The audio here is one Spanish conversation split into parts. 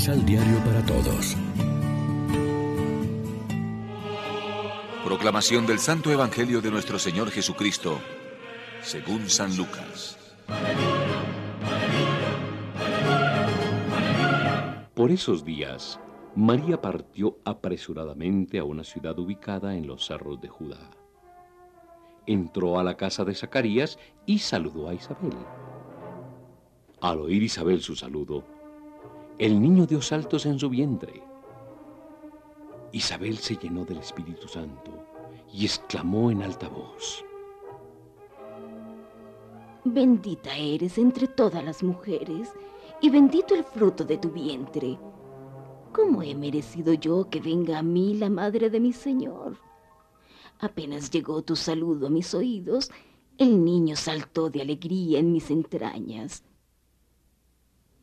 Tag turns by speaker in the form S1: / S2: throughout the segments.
S1: Misal Diario para Todos.
S2: Proclamación del Santo Evangelio de nuestro Señor Jesucristo, según San Lucas.
S3: Por esos días, María partió apresuradamente a una ciudad ubicada en los cerros de Judá. Entró a la casa de Zacarías y saludó a Isabel. Al oír Isabel su saludo, el niño dio saltos en su vientre. Isabel se llenó del Espíritu Santo y exclamó en alta voz.
S4: Bendita eres entre todas las mujeres y bendito el fruto de tu vientre. ¿Cómo he merecido yo que venga a mí la madre de mi Señor? Apenas llegó tu saludo a mis oídos, el niño saltó de alegría en mis entrañas.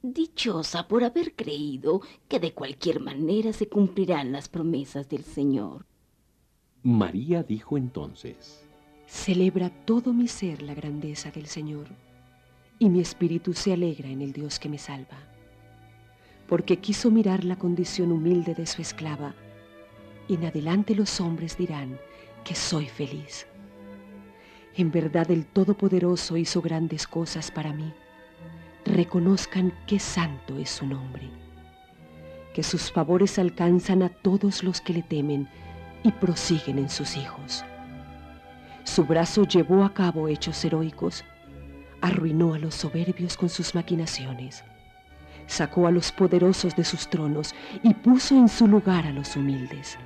S4: Dichosa por haber creído que de cualquier manera se cumplirán las promesas del Señor.
S3: María dijo entonces,
S5: Celebra todo mi ser la grandeza del Señor, y mi espíritu se alegra en el Dios que me salva, porque quiso mirar la condición humilde de su esclava, y en adelante los hombres dirán que soy feliz. En verdad el Todopoderoso hizo grandes cosas para mí reconozcan qué santo es su nombre, que sus favores alcanzan a todos los que le temen y prosiguen en sus hijos. Su brazo llevó a cabo hechos heroicos, arruinó a los soberbios con sus maquinaciones, sacó a los poderosos de sus tronos y puso en su lugar a los humildes.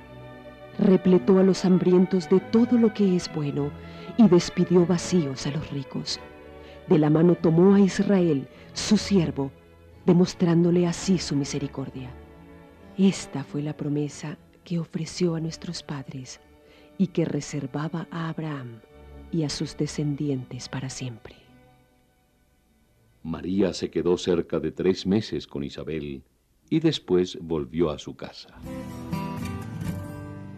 S5: Repletó a los hambrientos de todo lo que es bueno y despidió vacíos a los ricos. De la mano tomó a Israel, su siervo, demostrándole así su misericordia. Esta fue la promesa que ofreció a nuestros padres y que reservaba a Abraham y a sus descendientes para siempre.
S3: María se quedó cerca de tres meses con Isabel y después volvió a su casa.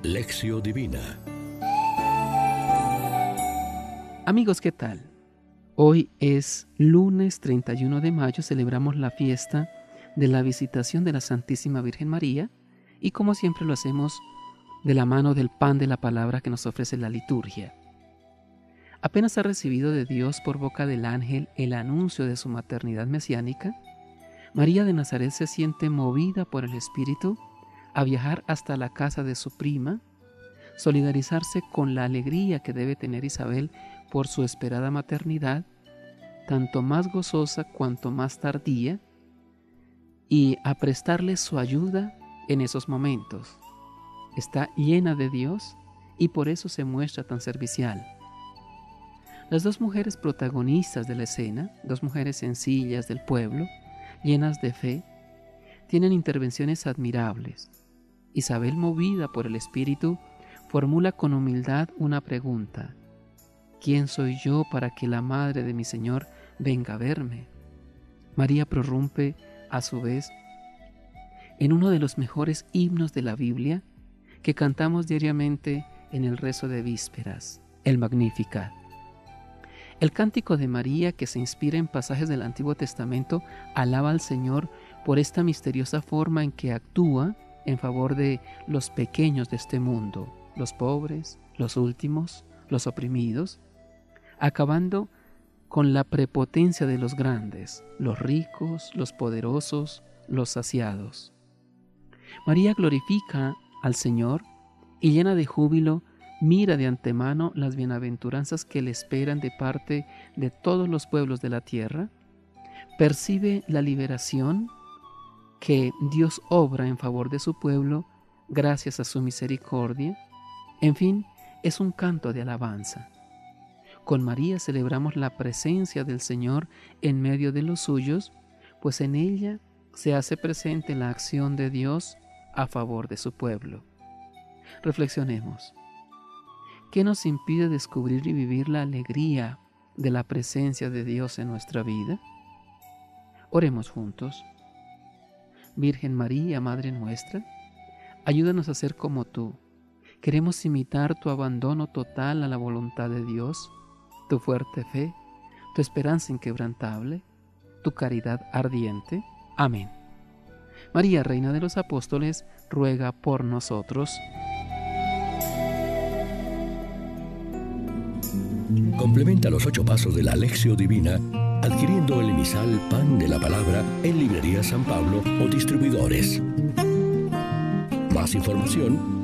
S1: Lección Divina
S6: Amigos, ¿qué tal? Hoy es lunes 31 de mayo, celebramos la fiesta de la visitación de la Santísima Virgen María y como siempre lo hacemos de la mano del pan de la palabra que nos ofrece la liturgia. Apenas ha recibido de Dios por boca del ángel el anuncio de su maternidad mesiánica, María de Nazaret se siente movida por el Espíritu a viajar hasta la casa de su prima, solidarizarse con la alegría que debe tener Isabel por su esperada maternidad, tanto más gozosa cuanto más tardía, y a prestarle su ayuda en esos momentos. Está llena de Dios y por eso se muestra tan servicial. Las dos mujeres protagonistas de la escena, dos mujeres sencillas del pueblo, llenas de fe, tienen intervenciones admirables. Isabel, movida por el Espíritu, formula con humildad una pregunta. ¿Quién soy yo para que la madre de mi Señor venga a verme? María prorrumpe, a su vez, en uno de los mejores himnos de la Biblia que cantamos diariamente en el rezo de vísperas, el Magnificat. El cántico de María, que se inspira en pasajes del Antiguo Testamento, alaba al Señor por esta misteriosa forma en que actúa en favor de los pequeños de este mundo, los pobres, los últimos, los oprimidos, acabando con la prepotencia de los grandes, los ricos, los poderosos, los saciados. María glorifica al Señor y llena de júbilo mira de antemano las bienaventuranzas que le esperan de parte de todos los pueblos de la tierra, percibe la liberación que Dios obra en favor de su pueblo gracias a su misericordia, en fin, es un canto de alabanza. Con María celebramos la presencia del Señor en medio de los suyos, pues en ella se hace presente la acción de Dios a favor de su pueblo. Reflexionemos. ¿Qué nos impide descubrir y vivir la alegría de la presencia de Dios en nuestra vida? Oremos juntos. Virgen María, Madre nuestra, ayúdanos a ser como tú. Queremos imitar tu abandono total a la voluntad de Dios tu fuerte fe, tu esperanza inquebrantable, tu caridad ardiente. Amén. María, Reina de los Apóstoles, ruega por nosotros.
S1: Complementa los ocho pasos de la Alexio Divina adquiriendo el emisal Pan de la Palabra en Librería San Pablo o distribuidores. Más información